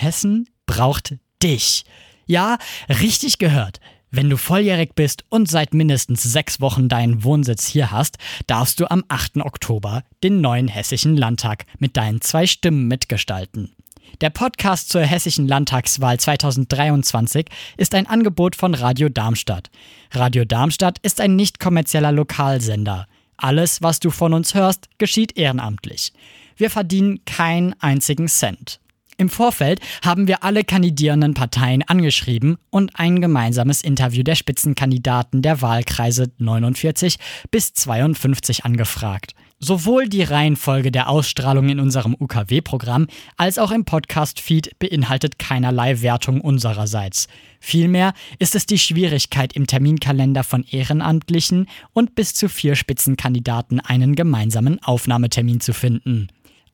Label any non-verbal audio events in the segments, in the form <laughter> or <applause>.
Hessen braucht dich. Ja, richtig gehört. Wenn du volljährig bist und seit mindestens sechs Wochen deinen Wohnsitz hier hast, darfst du am 8. Oktober den neuen Hessischen Landtag mit deinen zwei Stimmen mitgestalten. Der Podcast zur Hessischen Landtagswahl 2023 ist ein Angebot von Radio Darmstadt. Radio Darmstadt ist ein nicht kommerzieller Lokalsender. Alles, was du von uns hörst, geschieht ehrenamtlich. Wir verdienen keinen einzigen Cent. Im Vorfeld haben wir alle kandidierenden Parteien angeschrieben und ein gemeinsames Interview der Spitzenkandidaten der Wahlkreise 49 bis 52 angefragt. Sowohl die Reihenfolge der Ausstrahlung in unserem UKW-Programm als auch im Podcast-Feed beinhaltet keinerlei Wertung unsererseits. Vielmehr ist es die Schwierigkeit im Terminkalender von Ehrenamtlichen und bis zu vier Spitzenkandidaten einen gemeinsamen Aufnahmetermin zu finden.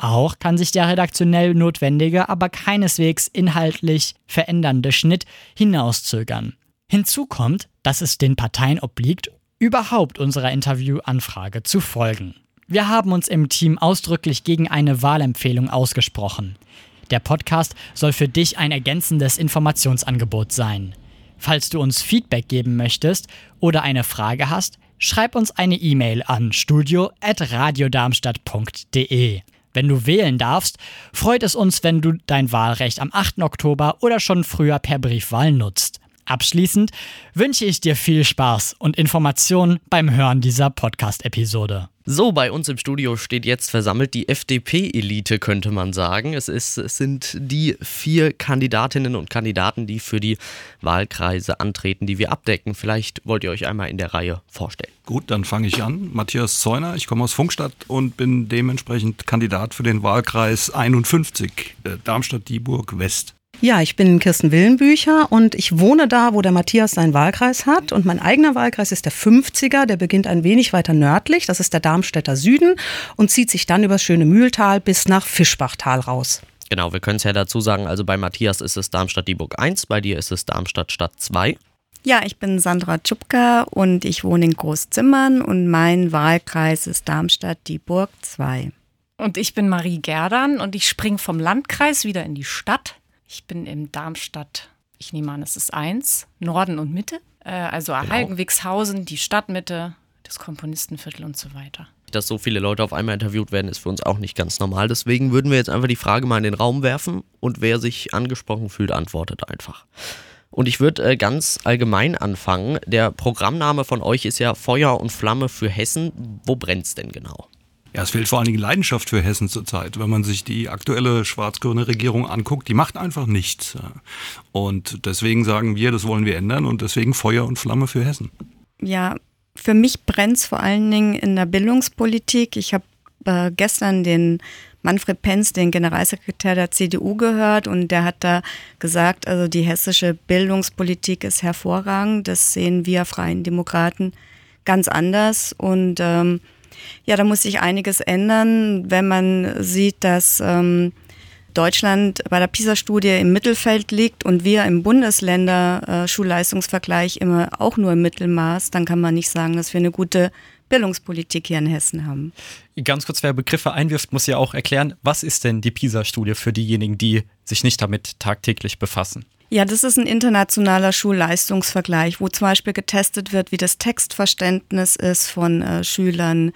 Auch kann sich der redaktionell notwendige, aber keineswegs inhaltlich verändernde Schnitt hinauszögern. Hinzu kommt, dass es den Parteien obliegt, überhaupt unserer Interviewanfrage zu folgen. Wir haben uns im Team ausdrücklich gegen eine Wahlempfehlung ausgesprochen. Der Podcast soll für dich ein ergänzendes Informationsangebot sein. Falls du uns Feedback geben möchtest oder eine Frage hast, schreib uns eine E-Mail an studio@radiodarmstadt.de. Wenn du wählen darfst, freut es uns, wenn du dein Wahlrecht am 8. Oktober oder schon früher per Briefwahl nutzt. Abschließend wünsche ich dir viel Spaß und Informationen beim Hören dieser Podcast-Episode. So, bei uns im Studio steht jetzt versammelt die FDP-Elite, könnte man sagen. Es, ist, es sind die vier Kandidatinnen und Kandidaten, die für die Wahlkreise antreten, die wir abdecken. Vielleicht wollt ihr euch einmal in der Reihe vorstellen. Gut, dann fange ich an. Matthias Zeuner, ich komme aus Funkstadt und bin dementsprechend Kandidat für den Wahlkreis 51, äh, Darmstadt-Dieburg West. Ja, ich bin Kirsten Willenbücher und ich wohne da, wo der Matthias seinen Wahlkreis hat. Und mein eigener Wahlkreis ist der 50er, der beginnt ein wenig weiter nördlich, das ist der Darmstädter Süden und zieht sich dann übers schöne Mühltal bis nach Fischbachtal raus. Genau, wir können es ja dazu sagen, also bei Matthias ist es Darmstadt-Dieburg 1, bei dir ist es Darmstadt-Stadt 2. Ja, ich bin Sandra Tschupka und ich wohne in Großzimmern und mein Wahlkreis ist Darmstadt-Dieburg 2. Und ich bin Marie Gerdan und ich springe vom Landkreis wieder in die Stadt ich bin im Darmstadt, ich nehme an, es ist eins, Norden und Mitte. Äh, also genau. Heiligenwigshausen, die Stadtmitte, das Komponistenviertel und so weiter. Dass so viele Leute auf einmal interviewt werden, ist für uns auch nicht ganz normal. Deswegen würden wir jetzt einfach die Frage mal in den Raum werfen und wer sich angesprochen fühlt, antwortet einfach. Und ich würde äh, ganz allgemein anfangen. Der Programmname von euch ist ja Feuer und Flamme für Hessen. Wo brennt es denn genau? Ja, es fehlt vor allen Dingen Leidenschaft für Hessen zurzeit. Wenn man sich die aktuelle schwarz-grüne Regierung anguckt, die macht einfach nichts. Und deswegen sagen wir, das wollen wir ändern und deswegen Feuer und Flamme für Hessen. Ja, für mich brennt es vor allen Dingen in der Bildungspolitik. Ich habe äh, gestern den Manfred Penz, den Generalsekretär der CDU, gehört und der hat da gesagt, also die hessische Bildungspolitik ist hervorragend. Das sehen wir Freien Demokraten ganz anders und ähm, ja, da muss sich einiges ändern, wenn man sieht, dass ähm, Deutschland bei der PISA-Studie im Mittelfeld liegt und wir im Bundesländer-Schulleistungsvergleich immer auch nur im Mittelmaß, dann kann man nicht sagen, dass wir eine gute Bildungspolitik hier in Hessen haben. Ganz kurz, wer Begriffe einwirft, muss ja auch erklären, was ist denn die PISA-Studie für diejenigen, die sich nicht damit tagtäglich befassen? Ja, das ist ein internationaler Schulleistungsvergleich, wo zum Beispiel getestet wird, wie das Textverständnis ist von äh, Schülern,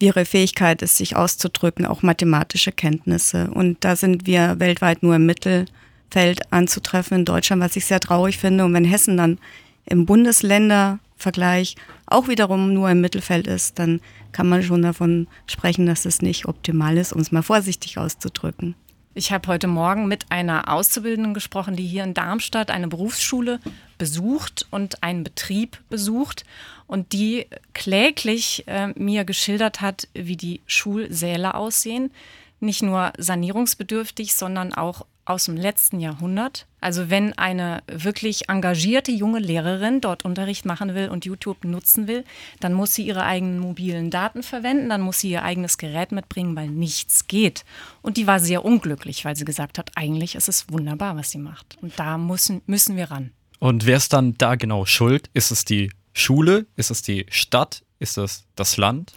wie ihre Fähigkeit ist, sich auszudrücken, auch mathematische Kenntnisse. Und da sind wir weltweit nur im Mittelfeld anzutreffen in Deutschland, was ich sehr traurig finde. Und wenn Hessen dann im Bundesländervergleich auch wiederum nur im Mittelfeld ist, dann kann man schon davon sprechen, dass es nicht optimal ist, um es mal vorsichtig auszudrücken. Ich habe heute Morgen mit einer Auszubildenden gesprochen, die hier in Darmstadt eine Berufsschule besucht und einen Betrieb besucht und die kläglich äh, mir geschildert hat, wie die Schulsäle aussehen. Nicht nur sanierungsbedürftig, sondern auch aus dem letzten Jahrhundert. Also wenn eine wirklich engagierte junge Lehrerin dort Unterricht machen will und YouTube nutzen will, dann muss sie ihre eigenen mobilen Daten verwenden, dann muss sie ihr eigenes Gerät mitbringen, weil nichts geht. Und die war sehr unglücklich, weil sie gesagt hat, eigentlich ist es wunderbar, was sie macht. Und da müssen, müssen wir ran. Und wer ist dann da genau schuld? Ist es die Schule? Ist es die Stadt? Ist es das Land?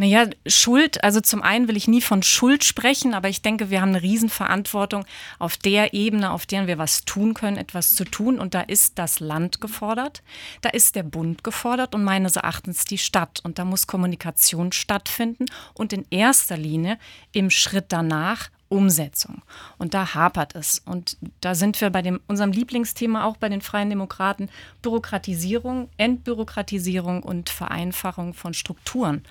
Naja, Schuld, also zum einen will ich nie von Schuld sprechen, aber ich denke, wir haben eine Riesenverantwortung auf der Ebene, auf der wir was tun können, etwas zu tun. Und da ist das Land gefordert, da ist der Bund gefordert und meines Erachtens die Stadt. Und da muss Kommunikation stattfinden und in erster Linie im Schritt danach Umsetzung. Und da hapert es. Und da sind wir bei dem, unserem Lieblingsthema auch bei den Freien Demokraten, Bürokratisierung, Entbürokratisierung und Vereinfachung von Strukturen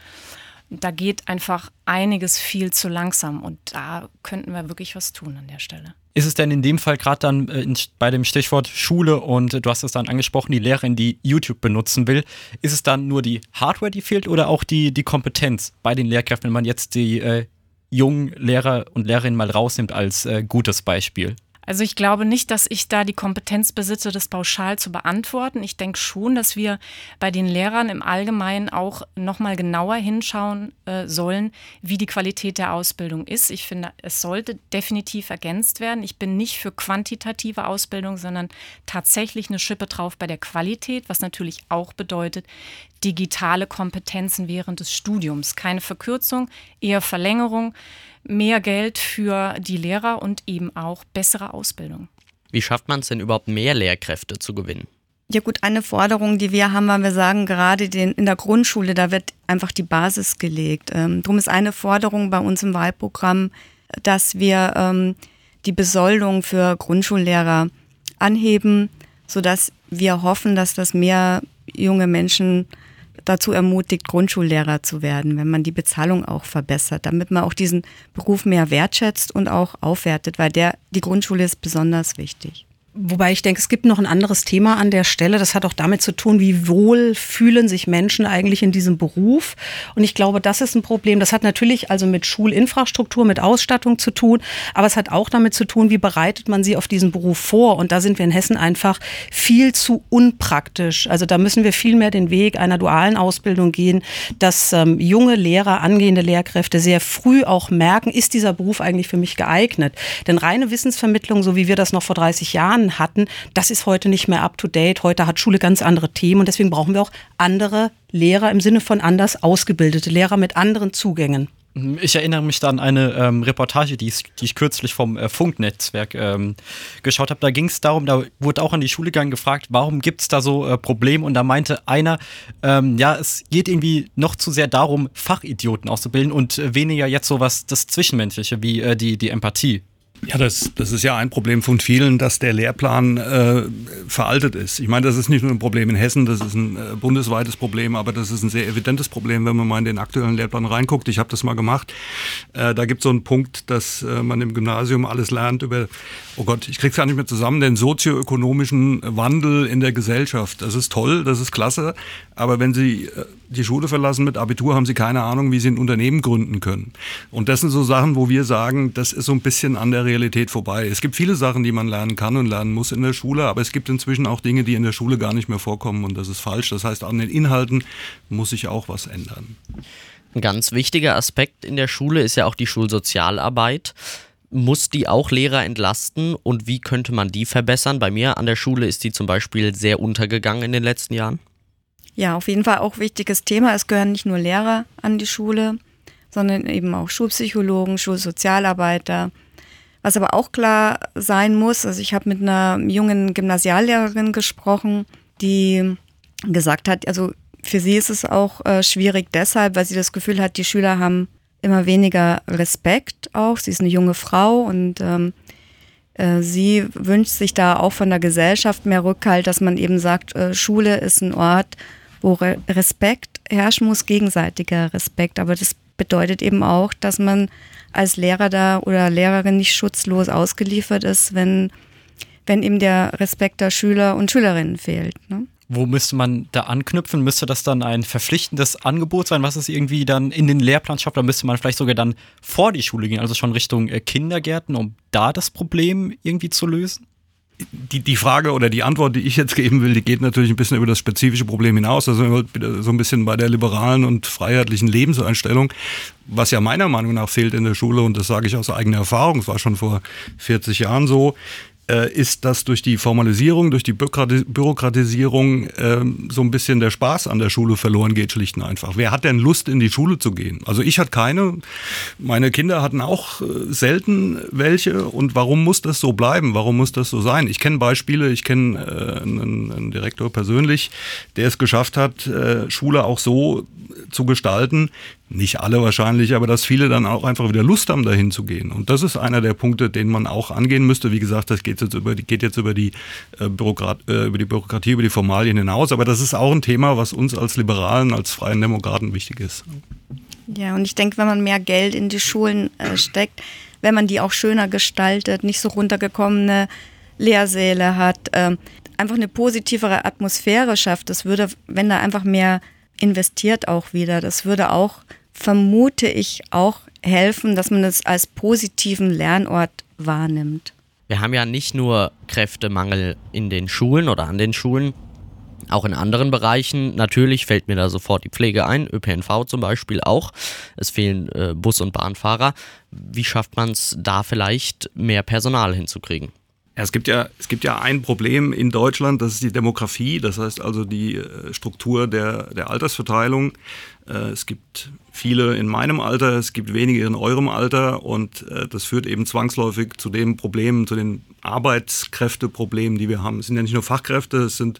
da geht einfach einiges viel zu langsam und da könnten wir wirklich was tun an der Stelle. Ist es denn in dem Fall gerade dann äh, bei dem Stichwort Schule und äh, du hast es dann angesprochen, die Lehrerin, die YouTube benutzen will, ist es dann nur die Hardware, die fehlt oder auch die, die Kompetenz bei den Lehrkräften, wenn man jetzt die äh, jungen Lehrer und Lehrerinnen mal rausnimmt als äh, gutes Beispiel? Also ich glaube nicht, dass ich da die Kompetenz besitze, das pauschal zu beantworten. Ich denke schon, dass wir bei den Lehrern im Allgemeinen auch nochmal genauer hinschauen äh, sollen, wie die Qualität der Ausbildung ist. Ich finde, es sollte definitiv ergänzt werden. Ich bin nicht für quantitative Ausbildung, sondern tatsächlich eine Schippe drauf bei der Qualität, was natürlich auch bedeutet, digitale Kompetenzen während des Studiums. Keine Verkürzung, eher Verlängerung mehr Geld für die Lehrer und eben auch bessere Ausbildung. Wie schafft man es denn überhaupt, mehr Lehrkräfte zu gewinnen? Ja gut, eine Forderung, die wir haben, weil wir sagen, gerade den, in der Grundschule, da wird einfach die Basis gelegt. Ähm, drum ist eine Forderung bei uns im Wahlprogramm, dass wir ähm, die Besoldung für Grundschullehrer anheben, sodass wir hoffen, dass das mehr junge Menschen dazu ermutigt, Grundschullehrer zu werden, wenn man die Bezahlung auch verbessert, damit man auch diesen Beruf mehr wertschätzt und auch aufwertet, weil der, die Grundschule ist besonders wichtig. Wobei ich denke, es gibt noch ein anderes Thema an der Stelle. Das hat auch damit zu tun, wie wohl fühlen sich Menschen eigentlich in diesem Beruf. Und ich glaube, das ist ein Problem. Das hat natürlich also mit Schulinfrastruktur, mit Ausstattung zu tun. Aber es hat auch damit zu tun, wie bereitet man sie auf diesen Beruf vor. Und da sind wir in Hessen einfach viel zu unpraktisch. Also da müssen wir viel mehr den Weg einer dualen Ausbildung gehen, dass ähm, junge Lehrer, angehende Lehrkräfte sehr früh auch merken, ist dieser Beruf eigentlich für mich geeignet? Denn reine Wissensvermittlung, so wie wir das noch vor 30 Jahren Jahren hatten, das ist heute nicht mehr up-to-date. Heute hat Schule ganz andere Themen und deswegen brauchen wir auch andere Lehrer im Sinne von anders ausgebildete Lehrer mit anderen Zugängen. Ich erinnere mich da an eine ähm, Reportage, die ich, die ich, kürzlich vom äh, Funknetzwerk ähm, geschaut habe. Da ging es darum, da wurde auch an die Schule gegangen gefragt, warum gibt es da so äh, Probleme? Und da meinte einer, ähm, ja, es geht irgendwie noch zu sehr darum, Fachidioten auszubilden und äh, weniger jetzt so was das Zwischenmenschliche wie äh, die, die Empathie. Ja, das, das ist ja ein Problem von vielen, dass der Lehrplan äh, veraltet ist. Ich meine, das ist nicht nur ein Problem in Hessen, das ist ein äh, bundesweites Problem, aber das ist ein sehr evidentes Problem, wenn man mal in den aktuellen Lehrplan reinguckt. Ich habe das mal gemacht. Äh, da gibt es so einen Punkt, dass äh, man im Gymnasium alles lernt über, oh Gott, ich krieg's gar nicht mehr zusammen, den sozioökonomischen Wandel in der Gesellschaft. Das ist toll, das ist klasse, aber wenn Sie äh, die Schule verlassen mit Abitur, haben Sie keine Ahnung, wie Sie ein Unternehmen gründen können. Und das sind so Sachen, wo wir sagen, das ist so ein bisschen an der Realität vorbei. Es gibt viele Sachen, die man lernen kann und lernen muss in der Schule, aber es gibt inzwischen auch Dinge, die in der Schule gar nicht mehr vorkommen und das ist falsch. Das heißt, an den Inhalten muss sich auch was ändern. Ein ganz wichtiger Aspekt in der Schule ist ja auch die Schulsozialarbeit. Muss die auch Lehrer entlasten und wie könnte man die verbessern? Bei mir an der Schule ist die zum Beispiel sehr untergegangen in den letzten Jahren. Ja, auf jeden Fall auch wichtiges Thema. Es gehören nicht nur Lehrer an die Schule, sondern eben auch Schulpsychologen, Schulsozialarbeiter, was aber auch klar sein muss, also ich habe mit einer jungen Gymnasiallehrerin gesprochen, die gesagt hat, also für sie ist es auch äh, schwierig deshalb, weil sie das Gefühl hat, die Schüler haben immer weniger Respekt auch. Sie ist eine junge Frau und ähm, äh, sie wünscht sich da auch von der Gesellschaft mehr Rückhalt, dass man eben sagt, äh, Schule ist ein Ort, wo Re Respekt herrschen muss, gegenseitiger Respekt. Aber das bedeutet eben auch, dass man als Lehrer da oder Lehrerin nicht schutzlos ausgeliefert ist, wenn, wenn eben der Respekt der Schüler und Schülerinnen fehlt. Ne? Wo müsste man da anknüpfen? Müsste das dann ein verpflichtendes Angebot sein, was es irgendwie dann in den Lehrplan schafft? Da müsste man vielleicht sogar dann vor die Schule gehen, also schon Richtung äh, Kindergärten, um da das Problem irgendwie zu lösen? Die, die Frage oder die Antwort, die ich jetzt geben will, die geht natürlich ein bisschen über das spezifische Problem hinaus. Also so ein bisschen bei der liberalen und freiheitlichen Lebenseinstellung, was ja meiner Meinung nach fehlt in der Schule, und das sage ich aus eigener Erfahrung, es war schon vor 40 Jahren so, ist, dass durch die Formalisierung, durch die Bürokratisierung äh, so ein bisschen der Spaß an der Schule verloren geht, schlicht und einfach. Wer hat denn Lust, in die Schule zu gehen? Also ich hatte keine, meine Kinder hatten auch äh, selten welche. Und warum muss das so bleiben? Warum muss das so sein? Ich kenne Beispiele, ich kenne äh, einen, einen, Direktor persönlich, der es geschafft hat, äh, Schule auch so zu gestalten, nicht alle wahrscheinlich, aber dass viele dann auch einfach wieder Lust haben, dahin zu gehen. Und das ist einer der Punkte, den man auch angehen müsste. Wie gesagt, das geht jetzt über die, geht jetzt über die, äh, Bürokrat, äh, über die Bürokratie, über die Formalien hinaus. Aber das ist auch ein Thema, was uns als Liberalen, als Freien Demokraten wichtig ist. Ja, und ich denke, wenn man mehr Geld in die Schulen äh, steckt, wenn man die auch schöner gestaltet, nicht so runtergekommene Lehrsäle hat, äh, einfach eine positivere Atmosphäre schafft, das würde, wenn da einfach mehr investiert auch wieder, das würde auch vermute ich, auch helfen, dass man es als positiven Lernort wahrnimmt. Wir haben ja nicht nur Kräftemangel in den Schulen oder an den Schulen, auch in anderen Bereichen. Natürlich fällt mir da sofort die Pflege ein, ÖPNV zum Beispiel auch. Es fehlen äh, Bus- und Bahnfahrer. Wie schafft man es da vielleicht mehr Personal hinzukriegen? Ja, es gibt ja, es gibt ja ein Problem in Deutschland, das ist die Demografie, das heißt also die äh, Struktur der, der Altersverteilung. Äh, es gibt viele in meinem Alter, es gibt wenige in eurem Alter und äh, das führt eben zwangsläufig zu den Problemen, zu den Arbeitskräfteproblemen, die wir haben. Es sind ja nicht nur Fachkräfte, es sind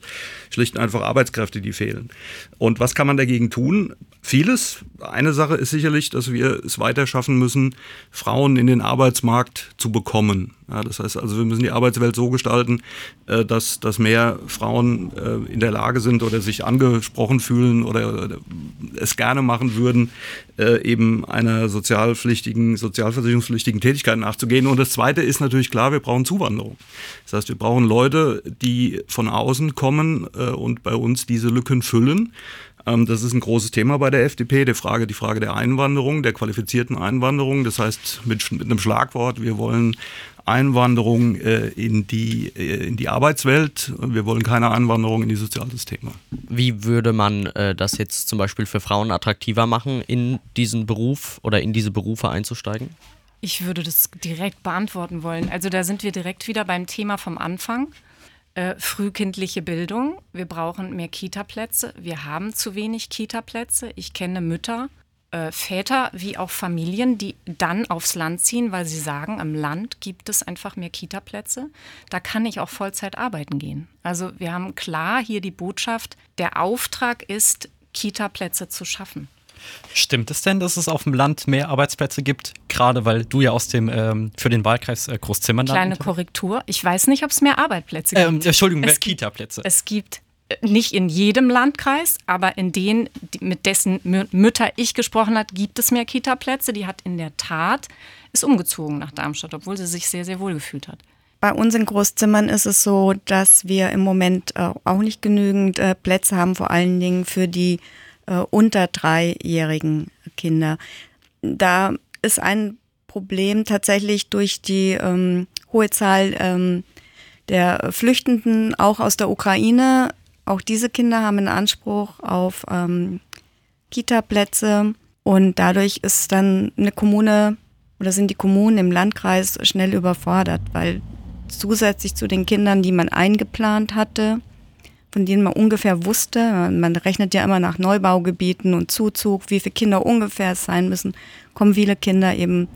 schlicht und einfach Arbeitskräfte, die fehlen. Und was kann man dagegen tun? Vieles. Eine Sache ist sicherlich, dass wir es weiter schaffen müssen, Frauen in den Arbeitsmarkt zu bekommen. Ja, das heißt also, wir müssen die Arbeitswelt so gestalten, äh, dass, dass mehr Frauen äh, in der Lage sind oder sich angesprochen fühlen oder, oder es gerne machen würden, äh, eben einer sozialpflichtigen, sozialversicherungspflichtigen Tätigkeit nachzugehen. Und das Zweite ist natürlich klar, wir brauchen Zuwanderung. Das heißt, wir brauchen Leute, die von außen kommen äh, und bei uns diese Lücken füllen. Ähm, das ist ein großes Thema bei der FDP, die Frage, die Frage der Einwanderung, der qualifizierten Einwanderung. Das heißt, mit, mit einem Schlagwort, wir wollen Einwanderung äh, in, die, äh, in die Arbeitswelt und wir wollen keine Einwanderung in die Sozialsysteme. Wie würde man äh, das jetzt zum Beispiel für Frauen attraktiver machen, in diesen Beruf oder in diese Berufe einzusteigen? Ich würde das direkt beantworten wollen. Also da sind wir direkt wieder beim Thema vom Anfang. Äh, frühkindliche Bildung. Wir brauchen mehr Kita-Plätze. Wir haben zu wenig Kita-Plätze. Ich kenne Mütter, äh, Väter wie auch Familien, die dann aufs Land ziehen, weil sie sagen, im Land gibt es einfach mehr Kita-Plätze. Da kann ich auch Vollzeit arbeiten gehen. Also wir haben klar hier die Botschaft, der Auftrag ist, Kita-Plätze zu schaffen. Stimmt es denn, dass es auf dem Land mehr Arbeitsplätze gibt? Gerade weil du ja aus dem ähm, für den Wahlkreis äh, Großzimmern Kleine Korrektur. Ich weiß nicht, ob es mehr Arbeitsplätze ähm, gibt. Entschuldigung, mehr Kita-Plätze. Es gibt nicht in jedem Landkreis, aber in denen, mit dessen Mütter ich gesprochen habe, gibt es mehr Kita-Plätze. Die hat in der Tat, ist umgezogen nach Darmstadt, obwohl sie sich sehr, sehr wohl gefühlt hat. Bei uns in Großzimmern ist es so, dass wir im Moment äh, auch nicht genügend äh, Plätze haben, vor allen Dingen für die äh, unter dreijährigen Kinder. Da ist ein Problem tatsächlich durch die ähm, hohe Zahl ähm, der Flüchtenden auch aus der Ukraine auch diese Kinder haben einen Anspruch auf ähm, Kita-Plätze und dadurch ist dann eine Kommune oder sind die Kommunen im Landkreis schnell überfordert, weil zusätzlich zu den Kindern, die man eingeplant hatte, von denen man ungefähr wusste, man rechnet ja immer nach Neubaugebieten und Zuzug, wie viele Kinder ungefähr es sein müssen, kommen viele Kinder eben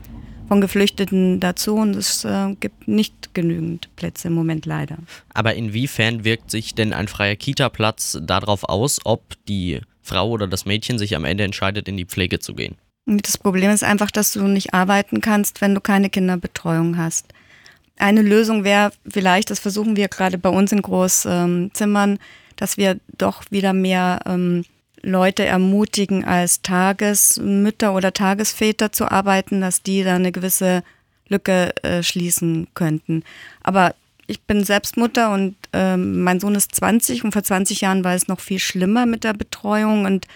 von Geflüchteten dazu und es äh, gibt nicht genügend Plätze im Moment leider. Aber inwiefern wirkt sich denn ein freier Kita-Platz darauf aus, ob die Frau oder das Mädchen sich am Ende entscheidet, in die Pflege zu gehen? Das Problem ist einfach, dass du nicht arbeiten kannst, wenn du keine Kinderbetreuung hast. Eine Lösung wäre vielleicht, das versuchen wir gerade bei uns in Großzimmern, dass wir doch wieder mehr ähm, Leute ermutigen, als Tagesmütter oder Tagesväter zu arbeiten, dass die da eine gewisse Lücke äh, schließen könnten. Aber ich bin selbst Mutter und äh, mein Sohn ist 20 und vor 20 Jahren war es noch viel schlimmer mit der Betreuung und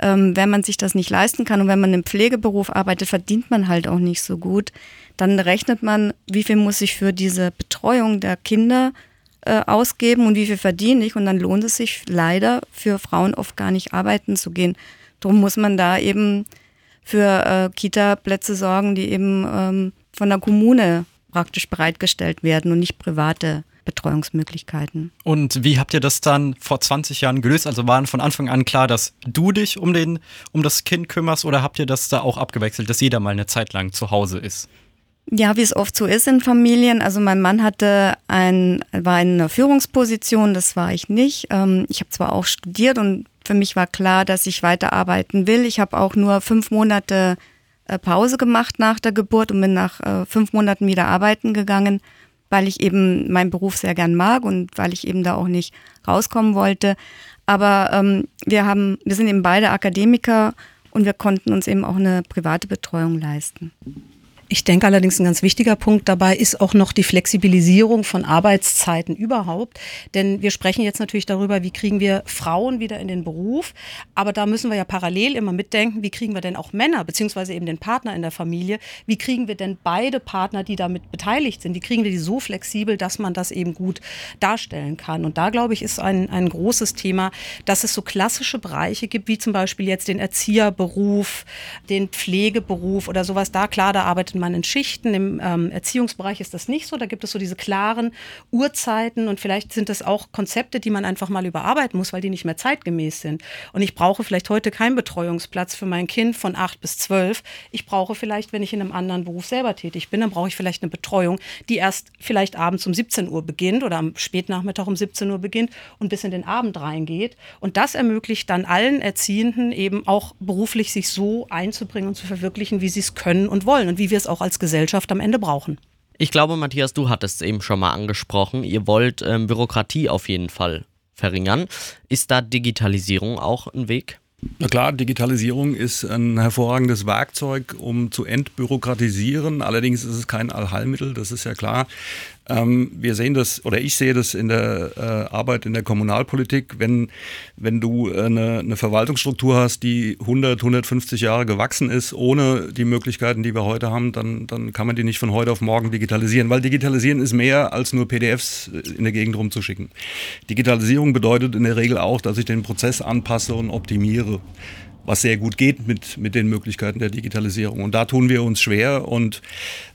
ähm, wenn man sich das nicht leisten kann und wenn man im Pflegeberuf arbeitet, verdient man halt auch nicht so gut. Dann rechnet man, wie viel muss ich für diese Betreuung der Kinder äh, ausgeben und wie viel verdiene ich. Und dann lohnt es sich leider für Frauen oft gar nicht arbeiten zu gehen. Darum muss man da eben für äh, Kita-Plätze sorgen, die eben ähm, von der Kommune praktisch bereitgestellt werden und nicht private Betreuungsmöglichkeiten. Und wie habt ihr das dann vor 20 Jahren gelöst? Also waren von Anfang an klar, dass du dich um, den, um das Kind kümmerst oder habt ihr das da auch abgewechselt, dass jeder mal eine Zeit lang zu Hause ist? Ja, wie es oft so ist in Familien. Also mein Mann hatte ein, war in einer Führungsposition, das war ich nicht. Ähm, ich habe zwar auch studiert und für mich war klar, dass ich weiterarbeiten will. Ich habe auch nur fünf Monate äh, Pause gemacht nach der Geburt und bin nach äh, fünf Monaten wieder arbeiten gegangen, weil ich eben meinen Beruf sehr gern mag und weil ich eben da auch nicht rauskommen wollte. Aber ähm, wir haben, wir sind eben beide Akademiker und wir konnten uns eben auch eine private Betreuung leisten. Ich denke allerdings, ein ganz wichtiger Punkt dabei ist auch noch die Flexibilisierung von Arbeitszeiten überhaupt. Denn wir sprechen jetzt natürlich darüber, wie kriegen wir Frauen wieder in den Beruf. Aber da müssen wir ja parallel immer mitdenken, wie kriegen wir denn auch Männer, beziehungsweise eben den Partner in der Familie, wie kriegen wir denn beide Partner, die damit beteiligt sind, wie kriegen wir die so flexibel, dass man das eben gut darstellen kann. Und da, glaube ich, ist ein, ein großes Thema, dass es so klassische Bereiche gibt, wie zum Beispiel jetzt den Erzieherberuf, den Pflegeberuf oder sowas. Da, klar, da arbeitet arbeitet man in Schichten. Im ähm, Erziehungsbereich ist das nicht so. Da gibt es so diese klaren Uhrzeiten und vielleicht sind das auch Konzepte, die man einfach mal überarbeiten muss, weil die nicht mehr zeitgemäß sind. Und ich brauche vielleicht heute keinen Betreuungsplatz für mein Kind von acht bis zwölf. Ich brauche vielleicht, wenn ich in einem anderen Beruf selber tätig bin, dann brauche ich vielleicht eine Betreuung, die erst vielleicht abends um 17 Uhr beginnt oder am Spätnachmittag um 17 Uhr beginnt und bis in den Abend reingeht. Und das ermöglicht dann allen Erziehenden eben auch beruflich sich so einzubringen und zu verwirklichen, wie sie es können und wollen und wie wir es es auch als Gesellschaft am Ende brauchen. Ich glaube, Matthias, du hattest es eben schon mal angesprochen. Ihr wollt ähm, Bürokratie auf jeden Fall verringern. Ist da Digitalisierung auch ein Weg? Na klar, Digitalisierung ist ein hervorragendes Werkzeug, um zu entbürokratisieren. Allerdings ist es kein Allheilmittel, das ist ja klar. Ähm, wir sehen das, oder ich sehe das in der äh, Arbeit in der Kommunalpolitik, wenn, wenn du äh, eine, eine, Verwaltungsstruktur hast, die 100, 150 Jahre gewachsen ist, ohne die Möglichkeiten, die wir heute haben, dann, dann kann man die nicht von heute auf morgen digitalisieren, weil digitalisieren ist mehr als nur PDFs äh, in der Gegend rumzuschicken. Digitalisierung bedeutet in der Regel auch, dass ich den Prozess anpasse und optimiere was sehr gut geht mit, mit den Möglichkeiten der Digitalisierung. Und da tun wir uns schwer und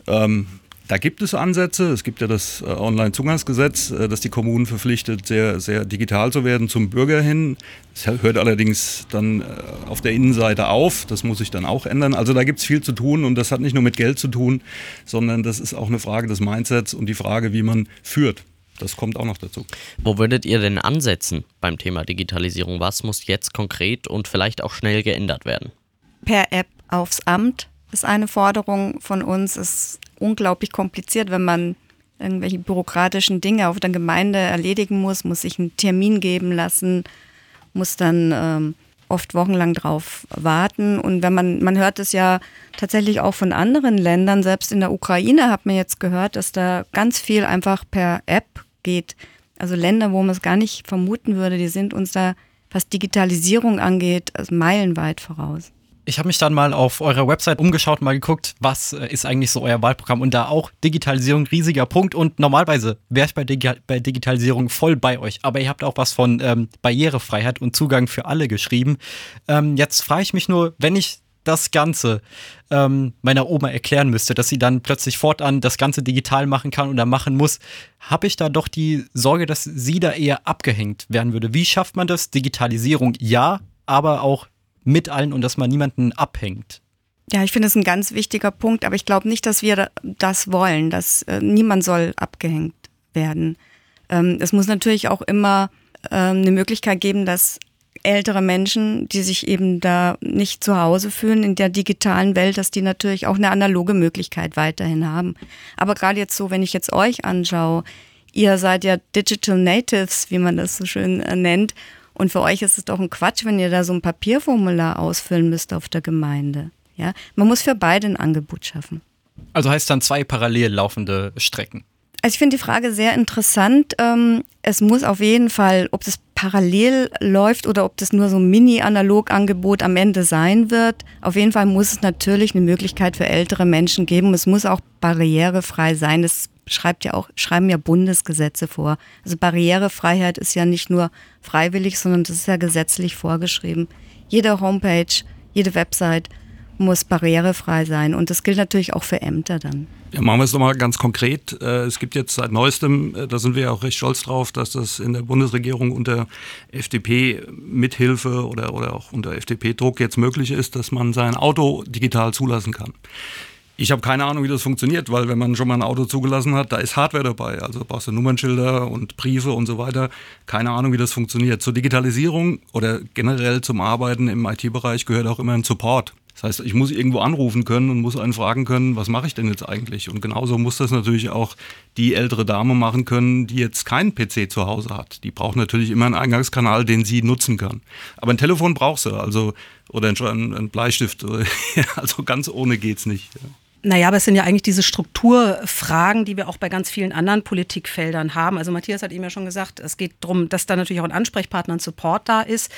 ähm, da gibt es Ansätze. Es gibt ja das äh, Online-Zugangsgesetz, äh, das die Kommunen verpflichtet, sehr, sehr digital zu werden zum Bürger hin. Es hört allerdings dann äh, auf der Innenseite auf. Das muss sich dann auch ändern. Also da gibt es viel zu tun und das hat nicht nur mit Geld zu tun, sondern das ist auch eine Frage des Mindsets und die Frage, wie man führt. Das kommt auch noch dazu. Wo würdet ihr denn ansetzen beim Thema Digitalisierung? Was muss jetzt konkret und vielleicht auch schnell geändert werden? Per App aufs Amt ist eine Forderung von uns. Es unglaublich kompliziert, wenn man irgendwelche bürokratischen Dinge auf der Gemeinde erledigen muss, muss sich einen Termin geben lassen, muss dann ähm, oft wochenlang drauf warten. Und wenn man, man hört es ja tatsächlich auch von anderen Ländern, selbst in der Ukraine hat man jetzt gehört, dass da ganz viel einfach per App geht. Also Länder, wo man es gar nicht vermuten würde, die sind uns da, was Digitalisierung angeht, also meilenweit voraus. Ich habe mich dann mal auf eurer Website umgeschaut, mal geguckt, was äh, ist eigentlich so euer Wahlprogramm und da auch Digitalisierung riesiger Punkt und normalerweise wäre ich bei, Digi bei, Digitalisierung voll bei euch, aber ihr habt auch was von ähm, Barrierefreiheit und Zugang für alle geschrieben. Ähm, jetzt frage ich mich nur, wenn ich das Ganze ähm, meiner Oma erklären müsste, dass sie dann plötzlich fortan das Ganze digital machen kann oder machen muss, habe ich da doch die Sorge, dass sie da eher abgehängt werden würde. Wie schafft man das? Digitalisierung ja, aber auch mit allen und dass man niemanden abhängt. Ja, ich finde es ein ganz wichtiger Punkt, aber ich glaube nicht, dass wir das wollen, dass äh, niemand soll abgehängt werden. Ähm, es muss natürlich auch immer äh, eine Möglichkeit geben, dass ältere Menschen, die sich eben da nicht zu Hause fühlen in der digitalen Welt, dass die natürlich auch eine analoge Möglichkeit weiterhin haben. Aber gerade jetzt so, wenn ich jetzt euch anschaue, ihr seid ja Digital Natives, wie man das so schön äh, nennt, und für euch ist es doch ein Quatsch, wenn ihr da so ein Papierformular ausfüllen müsst auf der Gemeinde. Ja, man muss für beide ein Angebot schaffen. Also heißt dann zwei parallel laufende Strecken. Also ich finde die Frage sehr interessant. Ähm, es muss auf jeden Fall, ob das parallel läuft oder ob das nur so ein Mini-Analog-Angebot am Ende sein wird. Auf jeden Fall muss es natürlich eine Möglichkeit für ältere Menschen geben. Es muss auch barrierefrei sein. Das schreibt ja auch, schreiben ja Bundesgesetze vor. Also Barrierefreiheit ist ja nicht nur freiwillig, sondern das ist ja gesetzlich vorgeschrieben. Jede Homepage, jede Website muss barrierefrei sein. Und das gilt natürlich auch für Ämter dann. Ja, machen wir es nochmal ganz konkret. Äh, es gibt jetzt seit neuestem, äh, da sind wir ja auch recht stolz drauf, dass das in der Bundesregierung unter FDP-Mithilfe oder, oder auch unter FDP-Druck jetzt möglich ist, dass man sein Auto digital zulassen kann. Ich habe keine Ahnung, wie das funktioniert, weil wenn man schon mal ein Auto zugelassen hat, da ist Hardware dabei. Also brauchst du Nummernschilder und Briefe und so weiter. Keine Ahnung, wie das funktioniert. Zur Digitalisierung oder generell zum Arbeiten im IT-Bereich gehört auch immer ein Support. Das heißt, ich muss irgendwo anrufen können und muss einen fragen können, was mache ich denn jetzt eigentlich? Und genauso muss das natürlich auch die ältere Dame machen können, die jetzt keinen PC zu Hause hat. Die braucht natürlich immer einen Eingangskanal, den sie nutzen kann. Aber ein Telefon braucht sie, also oder ein, Bleistift. <laughs> Also ganz ohne geht's nicht. Naja, aber es sind ja eigentlich diese Strukturfragen, die wir auch bei ganz vielen anderen Politikfeldern haben. Also Matthias hat eben ja schon gesagt, es geht darum, dass da natürlich auch ein Ansprechpartner, ein Support da ist.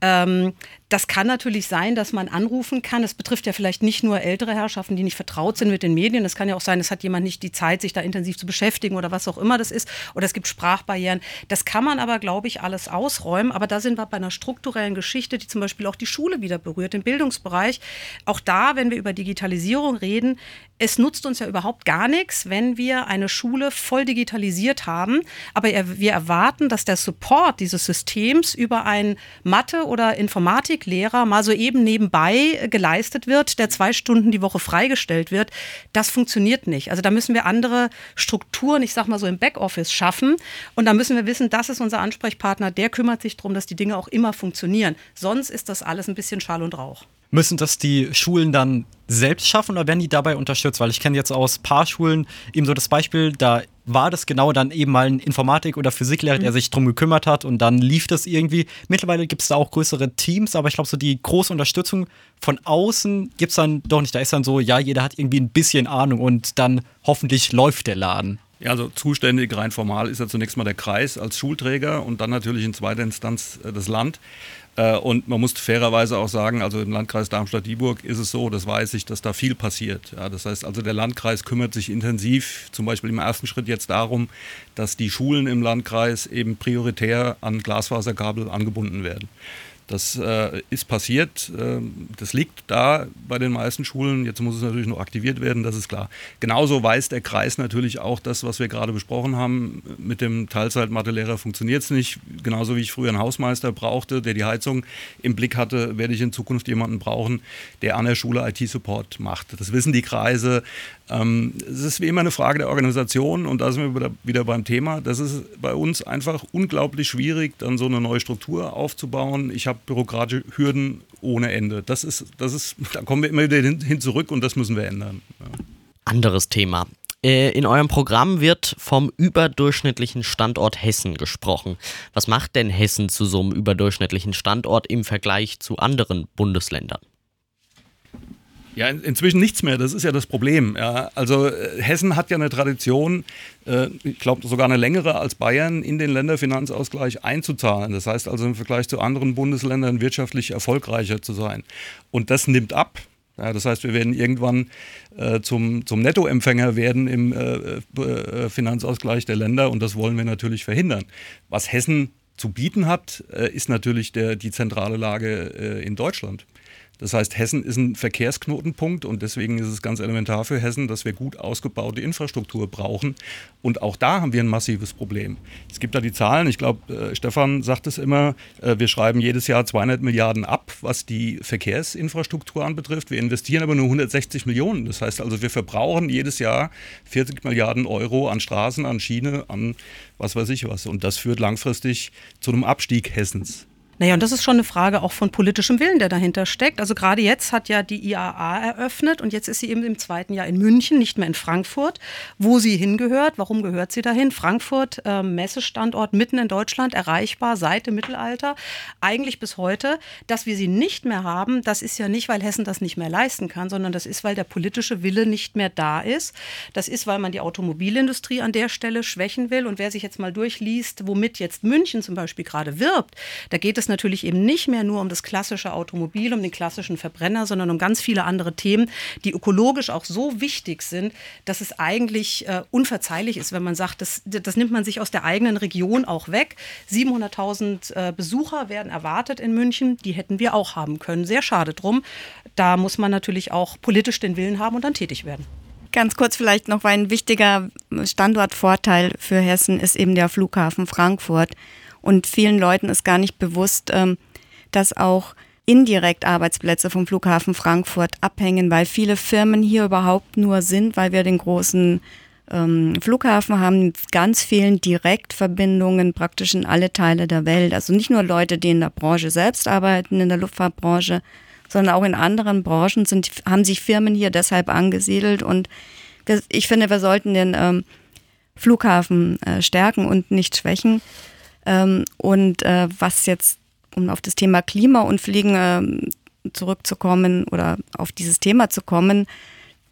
Ähm, das kann natürlich sein, dass man anrufen kann. Es betrifft ja vielleicht nicht nur ältere Herrschaften, die nicht vertraut sind mit den Medien. Es kann ja auch sein, es hat jemand nicht die Zeit, sich da intensiv zu beschäftigen oder was auch immer das ist. Oder es gibt Sprachbarrieren. Das kann man aber, glaube ich, alles ausräumen. Aber da sind wir bei einer strukturellen Geschichte, die zum Beispiel auch die Schule wieder berührt, den Bildungsbereich. Auch da, wenn wir über Digitalisierung reden, es nutzt uns ja überhaupt gar nichts, wenn wir eine Schule voll digitalisiert haben. Aber wir erwarten, dass der Support dieses Systems über einen Mathe- oder Informatiklehrer mal so eben nebenbei geleistet wird, der zwei Stunden die Woche freigestellt wird. Das funktioniert nicht. Also da müssen wir andere Strukturen, ich sag mal so im Backoffice schaffen. Und da müssen wir wissen, das ist unser Ansprechpartner, der kümmert sich darum, dass die Dinge auch immer funktionieren. Sonst ist das alles ein bisschen Schall und Rauch. Müssen das die Schulen dann selbst schaffen oder werden die dabei unterstützt? Weil ich kenne jetzt aus Paarschulen eben so das Beispiel, da war das genau dann eben mal ein Informatik- oder Physiklehrer, der mhm. sich drum gekümmert hat und dann lief das irgendwie. Mittlerweile gibt es da auch größere Teams, aber ich glaube, so die große Unterstützung von außen gibt es dann doch nicht. Da ist dann so, ja, jeder hat irgendwie ein bisschen Ahnung und dann hoffentlich läuft der Laden. Ja, also zuständig rein formal ist ja zunächst mal der Kreis als Schulträger und dann natürlich in zweiter Instanz äh, das Land. Äh, und man muss fairerweise auch sagen, also im Landkreis Darmstadt-Dieburg ist es so, das weiß ich, dass da viel passiert. Ja, das heißt also, der Landkreis kümmert sich intensiv, zum Beispiel im ersten Schritt jetzt darum, dass die Schulen im Landkreis eben prioritär an Glasfaserkabel angebunden werden. Das äh, ist passiert. Äh, das liegt da bei den meisten Schulen. Jetzt muss es natürlich noch aktiviert werden, das ist klar. Genauso weiß der Kreis natürlich auch das, was wir gerade besprochen haben. Mit dem Teilzeit-Mathelehrer funktioniert es nicht. Genauso wie ich früher einen Hausmeister brauchte, der die Heizung im Blick hatte, werde ich in Zukunft jemanden brauchen, der an der Schule IT-Support macht. Das wissen die Kreise. Ähm, es ist wie immer eine Frage der Organisation und da sind wir wieder beim Thema. Das ist bei uns einfach unglaublich schwierig, dann so eine neue Struktur aufzubauen. Ich bürokratische Hürden ohne Ende. Das ist, das ist, da kommen wir immer wieder hin, zurück und das müssen wir ändern. Ja. Anderes Thema. Äh, in eurem Programm wird vom überdurchschnittlichen Standort Hessen gesprochen. Was macht denn Hessen zu so einem überdurchschnittlichen Standort im Vergleich zu anderen Bundesländern? Ja, inzwischen nichts mehr. Das ist ja das Problem. Ja, also äh, Hessen hat ja eine Tradition, äh, ich glaube sogar eine längere als Bayern, in den Länderfinanzausgleich einzuzahlen. Das heißt also im Vergleich zu anderen Bundesländern wirtschaftlich erfolgreicher zu sein. Und das nimmt ab. Ja, das heißt, wir werden irgendwann äh, zum, zum Nettoempfänger werden im äh, äh, Finanzausgleich der Länder und das wollen wir natürlich verhindern. Was Hessen zu bieten hat, äh, ist natürlich der, die zentrale Lage in Deutschland. Das heißt, Hessen ist ein Verkehrsknotenpunkt und deswegen ist es ganz elementar für Hessen, dass wir gut ausgebaute Infrastruktur brauchen. Und auch da haben wir ein massives Problem. Es gibt da die Zahlen, ich glaube, äh, Stefan sagt es immer, äh, wir schreiben jedes Jahr 200 Milliarden ab, was die Verkehrsinfrastruktur anbetrifft. Wir investieren aber nur 160 Millionen. Das heißt also, wir verbrauchen jedes Jahr 40 Milliarden Euro an Straßen, an Schiene, an was weiß ich was. Und das führt langfristig zu einem Abstieg Hessens. Naja, und das ist schon eine Frage auch von politischem Willen, der dahinter steckt. Also gerade jetzt hat ja die IAA eröffnet und jetzt ist sie eben im zweiten Jahr in München, nicht mehr in Frankfurt, wo sie hingehört. Warum gehört sie dahin? Frankfurt, äh, Messestandort mitten in Deutschland, erreichbar seit dem Mittelalter, eigentlich bis heute. Dass wir sie nicht mehr haben, das ist ja nicht, weil Hessen das nicht mehr leisten kann, sondern das ist, weil der politische Wille nicht mehr da ist. Das ist, weil man die Automobilindustrie an der Stelle schwächen will. Und wer sich jetzt mal durchliest, womit jetzt München zum Beispiel gerade wirbt, da geht es es natürlich eben nicht mehr nur um das klassische Automobil, um den klassischen Verbrenner, sondern um ganz viele andere Themen, die ökologisch auch so wichtig sind, dass es eigentlich äh, unverzeihlich ist, wenn man sagt, das, das nimmt man sich aus der eigenen Region auch weg. 700.000 äh, Besucher werden erwartet in München, die hätten wir auch haben können. Sehr schade drum. Da muss man natürlich auch politisch den Willen haben und dann tätig werden. Ganz kurz vielleicht noch, ein wichtiger Standortvorteil für Hessen ist eben der Flughafen Frankfurt. Und vielen Leuten ist gar nicht bewusst, ähm, dass auch indirekt Arbeitsplätze vom Flughafen Frankfurt abhängen, weil viele Firmen hier überhaupt nur sind, weil wir den großen ähm, Flughafen haben, ganz vielen Direktverbindungen praktisch in alle Teile der Welt. Also nicht nur Leute, die in der Branche selbst arbeiten, in der Luftfahrtbranche, sondern auch in anderen Branchen sind, haben sich Firmen hier deshalb angesiedelt. Und wir, ich finde, wir sollten den ähm, Flughafen äh, stärken und nicht schwächen. Ähm, und äh, was jetzt, um auf das Thema Klima und Fliegen äh, zurückzukommen oder auf dieses Thema zu kommen,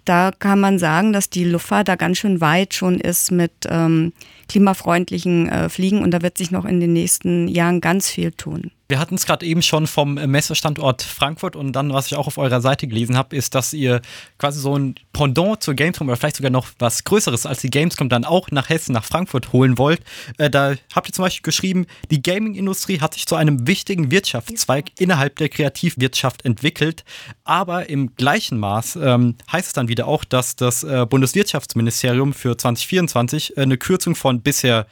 da kann man sagen, dass die Luftfahrt da ganz schön weit schon ist mit ähm, klimafreundlichen äh, Fliegen und da wird sich noch in den nächsten Jahren ganz viel tun. Wir hatten es gerade eben schon vom Messestandort Frankfurt und dann, was ich auch auf eurer Seite gelesen habe, ist, dass ihr quasi so ein Pendant zur Gamescom oder vielleicht sogar noch was Größeres als die Gamescom dann auch nach Hessen, nach Frankfurt holen wollt. Äh, da habt ihr zum Beispiel geschrieben, die Gaming-Industrie hat sich zu einem wichtigen Wirtschaftszweig innerhalb der Kreativwirtschaft entwickelt, aber im gleichen Maß ähm, heißt es dann wieder auch, dass das äh, Bundeswirtschaftsministerium für 2024 äh, eine Kürzung von bisher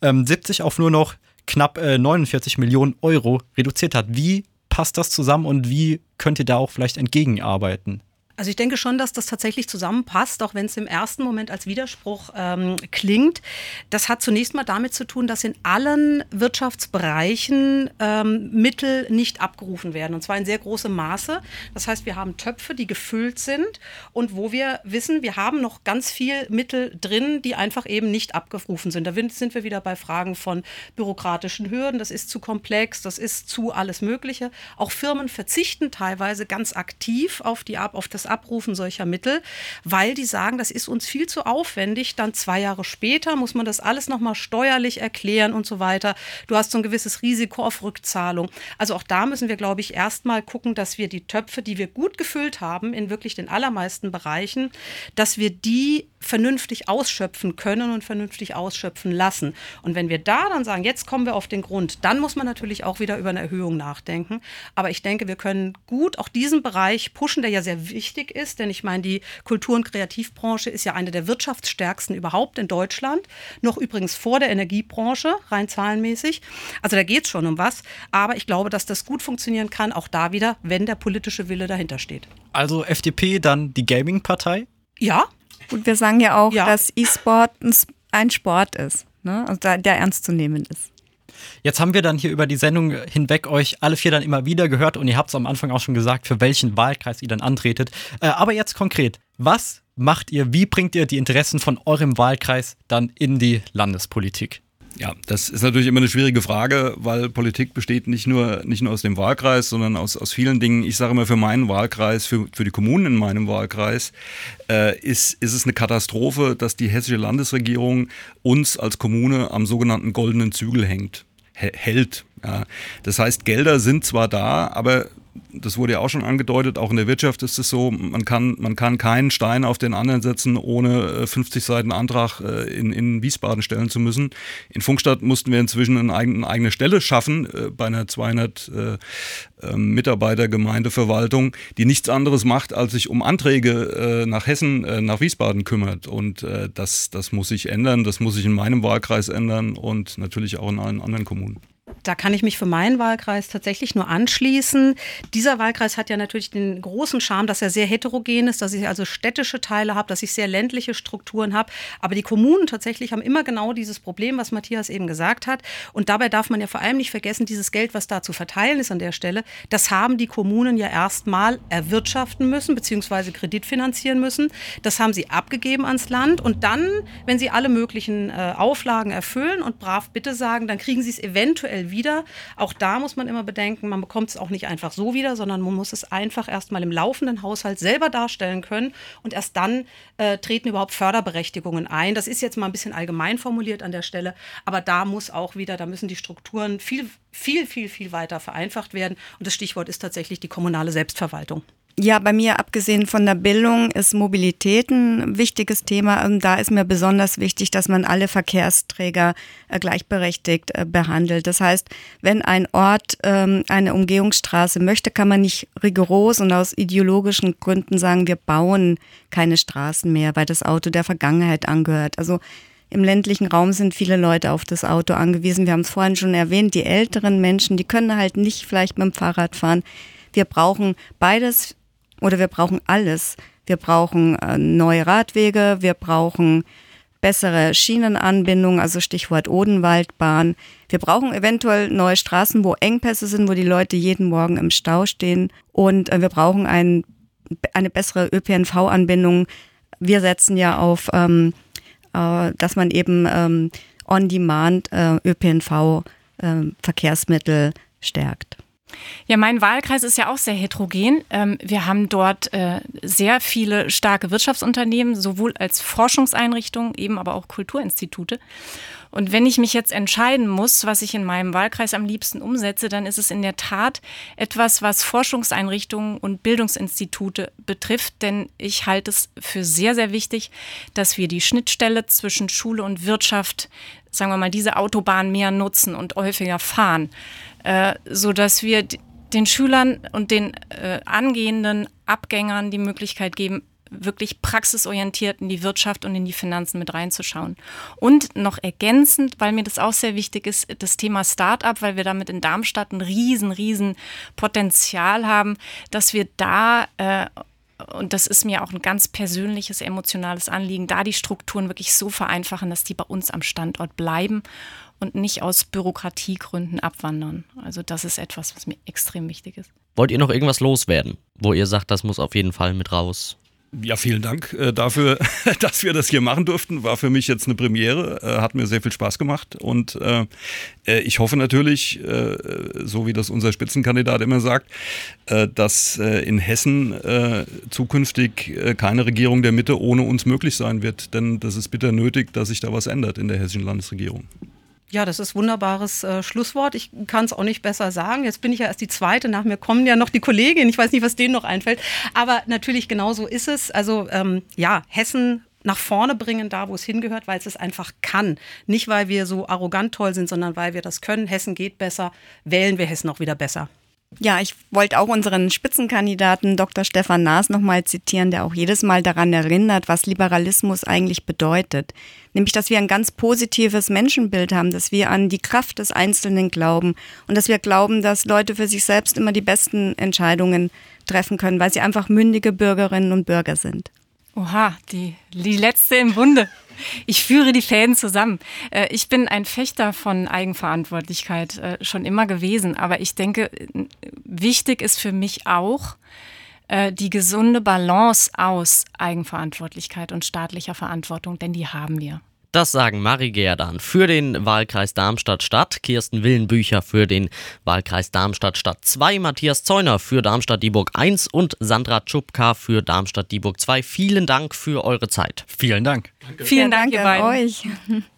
ähm, 70 auf nur noch knapp äh, 49 Millionen Euro reduziert hat. Wie passt das zusammen und wie könnt ihr da auch vielleicht entgegenarbeiten? Also ich denke schon, dass das tatsächlich zusammenpasst, auch wenn es im ersten Moment als Widerspruch ähm, klingt. Das hat zunächst mal damit zu tun, dass in allen Wirtschaftsbereichen ähm, Mittel nicht abgerufen werden, und zwar in sehr großem Maße. Das heißt, wir haben Töpfe, die gefüllt sind und wo wir wissen, wir haben noch ganz viel Mittel drin, die einfach eben nicht abgerufen sind. Da sind wir wieder bei Fragen von bürokratischen Hürden. Das ist zu komplex, das ist zu alles Mögliche. Auch Firmen verzichten teilweise ganz aktiv auf, die, auf das das Abrufen solcher Mittel, weil die sagen, das ist uns viel zu aufwendig. Dann zwei Jahre später muss man das alles nochmal steuerlich erklären und so weiter. Du hast so ein gewisses Risiko auf Rückzahlung. Also auch da müssen wir, glaube ich, erstmal gucken, dass wir die Töpfe, die wir gut gefüllt haben, in wirklich den allermeisten Bereichen, dass wir die vernünftig ausschöpfen können und vernünftig ausschöpfen lassen. Und wenn wir da dann sagen, jetzt kommen wir auf den Grund, dann muss man natürlich auch wieder über eine Erhöhung nachdenken. Aber ich denke, wir können gut auch diesen Bereich pushen, der ja sehr wichtig ist, denn ich meine, die Kultur- und Kreativbranche ist ja eine der wirtschaftsstärksten überhaupt in Deutschland, noch übrigens vor der Energiebranche, rein zahlenmäßig. Also da geht es schon um was, aber ich glaube, dass das gut funktionieren kann, auch da wieder, wenn der politische Wille dahinter steht. Also FDP, dann die Gaming-Partei? Ja, und wir sagen ja auch, ja. dass E-Sport ein Sport ist, ne? also der ernst zu nehmen ist. Jetzt haben wir dann hier über die Sendung hinweg euch alle vier dann immer wieder gehört und ihr habt es am Anfang auch schon gesagt, für welchen Wahlkreis ihr dann antretet. Äh, aber jetzt konkret, was macht ihr, wie bringt ihr die Interessen von eurem Wahlkreis dann in die Landespolitik? Ja, das ist natürlich immer eine schwierige Frage, weil Politik besteht nicht nur, nicht nur aus dem Wahlkreis, sondern aus, aus vielen Dingen. Ich sage immer, für meinen Wahlkreis, für, für die Kommunen in meinem Wahlkreis, äh, ist, ist es eine Katastrophe, dass die hessische Landesregierung uns als Kommune am sogenannten goldenen Zügel hängt, hält. Ja. Das heißt, Gelder sind zwar da, aber das wurde ja auch schon angedeutet, auch in der Wirtschaft ist es so, man kann, man kann keinen Stein auf den anderen setzen, ohne 50 äh, Seiten Antrag äh, in, in Wiesbaden stellen zu müssen. In Funkstadt mussten wir inzwischen eine eigene Stelle schaffen äh, bei einer 200 ähm, Mitarbeiter Gemeindeverwaltung, die nichts anderes macht, als sich um Anträge nach Hessen, nach Wiesbaden kümmert. Und das, das muss sich ändern, das muss sich in meinem Wahlkreis ändern und natürlich auch in allen anderen Kommunen. Da kann ich mich für meinen Wahlkreis tatsächlich nur anschließen. Dieser Wahlkreis hat ja natürlich den großen Charme, dass er sehr heterogen ist, dass ich also städtische Teile habe, dass ich sehr ländliche Strukturen habe. Aber die Kommunen tatsächlich haben immer genau dieses Problem, was Matthias eben gesagt hat. Und dabei darf man ja vor allem nicht vergessen, dieses Geld, was da zu verteilen ist an der Stelle, das haben die Kommunen ja erstmal erwirtschaften müssen, beziehungsweise kreditfinanzieren müssen. Das haben sie abgegeben ans Land. Und dann, wenn sie alle möglichen äh, Auflagen erfüllen und brav bitte sagen, dann kriegen sie es eventuell wieder. Auch da muss man immer bedenken, man bekommt es auch nicht einfach so wieder, sondern man muss es einfach erstmal im laufenden Haushalt selber darstellen können und erst dann äh, treten überhaupt Förderberechtigungen ein. Das ist jetzt mal ein bisschen allgemein formuliert an der Stelle, aber da muss auch wieder, da müssen die Strukturen viel, viel, viel, viel weiter vereinfacht werden. Und das Stichwort ist tatsächlich die kommunale Selbstverwaltung. Ja, bei mir, abgesehen von der Bildung, ist Mobilität ein wichtiges Thema. Da ist mir besonders wichtig, dass man alle Verkehrsträger äh, gleichberechtigt äh, behandelt. Das heißt, wenn ein Ort ähm, eine Umgehungsstraße möchte, kann man nicht rigoros und aus ideologischen Gründen sagen, wir bauen keine Straßen mehr, weil das Auto der Vergangenheit angehört. Also im ländlichen Raum sind viele Leute auf das Auto angewiesen. Wir haben es vorhin schon erwähnt, die älteren Menschen, die können halt nicht vielleicht mit dem Fahrrad fahren. Wir brauchen beides oder wir brauchen alles. Wir brauchen äh, neue Radwege, wir brauchen bessere Schienenanbindung, also Stichwort Odenwaldbahn. Wir brauchen eventuell neue Straßen, wo Engpässe sind, wo die Leute jeden Morgen im Stau stehen. Und äh, wir brauchen ein, eine bessere ÖPNV-Anbindung. Wir setzen ja auf, ähm, äh, dass man eben ähm, on-demand äh, ÖPNV-Verkehrsmittel ähm, stärkt. Ja, mein Wahlkreis ist ja auch sehr heterogen. Ähm, wir haben dort äh, sehr viele starke Wirtschaftsunternehmen, sowohl als Forschungseinrichtungen, eben aber auch Kulturinstitute. Und wenn ich mich jetzt entscheiden muss, was ich in meinem Wahlkreis am liebsten umsetze, dann ist es in der Tat etwas, was Forschungseinrichtungen und Bildungsinstitute betrifft. Denn ich halte es für sehr, sehr wichtig, dass wir die Schnittstelle zwischen Schule und Wirtschaft, sagen wir mal, diese Autobahn mehr nutzen und häufiger fahren äh, sodass wir den Schülern und den äh, angehenden Abgängern die Möglichkeit geben, wirklich praxisorientiert in die Wirtschaft und in die Finanzen mit reinzuschauen. Und noch ergänzend, weil mir das auch sehr wichtig ist, das Thema Start-up, weil wir damit in Darmstadt ein riesen, riesen Potenzial haben, dass wir da äh, und das ist mir auch ein ganz persönliches, emotionales Anliegen, da die Strukturen wirklich so vereinfachen, dass die bei uns am Standort bleiben und nicht aus Bürokratiegründen abwandern. Also das ist etwas, was mir extrem wichtig ist. Wollt ihr noch irgendwas loswerden, wo ihr sagt, das muss auf jeden Fall mit raus? Ja, vielen Dank äh, dafür, <laughs> dass wir das hier machen durften. War für mich jetzt eine Premiere, äh, hat mir sehr viel Spaß gemacht und äh, ich hoffe natürlich, so wie das unser Spitzenkandidat immer sagt, dass in Hessen zukünftig keine Regierung der Mitte ohne uns möglich sein wird, denn das ist bitter nötig, dass sich da was ändert in der hessischen Landesregierung. Ja, das ist wunderbares äh, Schlusswort. Ich kann es auch nicht besser sagen. Jetzt bin ich ja erst die zweite. Nach mir kommen ja noch die Kollegin. Ich weiß nicht, was denen noch einfällt. Aber natürlich genau so ist es. Also ähm, ja, Hessen nach vorne bringen, da wo es hingehört, weil es es einfach kann. Nicht, weil wir so arrogant toll sind, sondern weil wir das können. Hessen geht besser. Wählen wir Hessen auch wieder besser. Ja, ich wollte auch unseren Spitzenkandidaten Dr. Stefan Naas nochmal zitieren, der auch jedes Mal daran erinnert, was Liberalismus eigentlich bedeutet. Nämlich, dass wir ein ganz positives Menschenbild haben, dass wir an die Kraft des Einzelnen glauben und dass wir glauben, dass Leute für sich selbst immer die besten Entscheidungen treffen können, weil sie einfach mündige Bürgerinnen und Bürger sind. Oha, die, die letzte im Bunde. Ich führe die Fäden zusammen. Äh, ich bin ein Fechter von Eigenverantwortlichkeit äh, schon immer gewesen, aber ich denke, wichtig ist für mich auch äh, die gesunde Balance aus Eigenverantwortlichkeit und staatlicher Verantwortung, denn die haben wir. Das sagen Marie Gerdan für den Wahlkreis Darmstadt-Stadt, Kirsten Willenbücher für den Wahlkreis Darmstadt-Stadt 2, Matthias Zeuner für Darmstadt-Dieburg 1 und Sandra Tschupka für Darmstadt-Dieburg 2. Vielen Dank für eure Zeit. Vielen Dank. Danke. Vielen Dank, Dank an euch.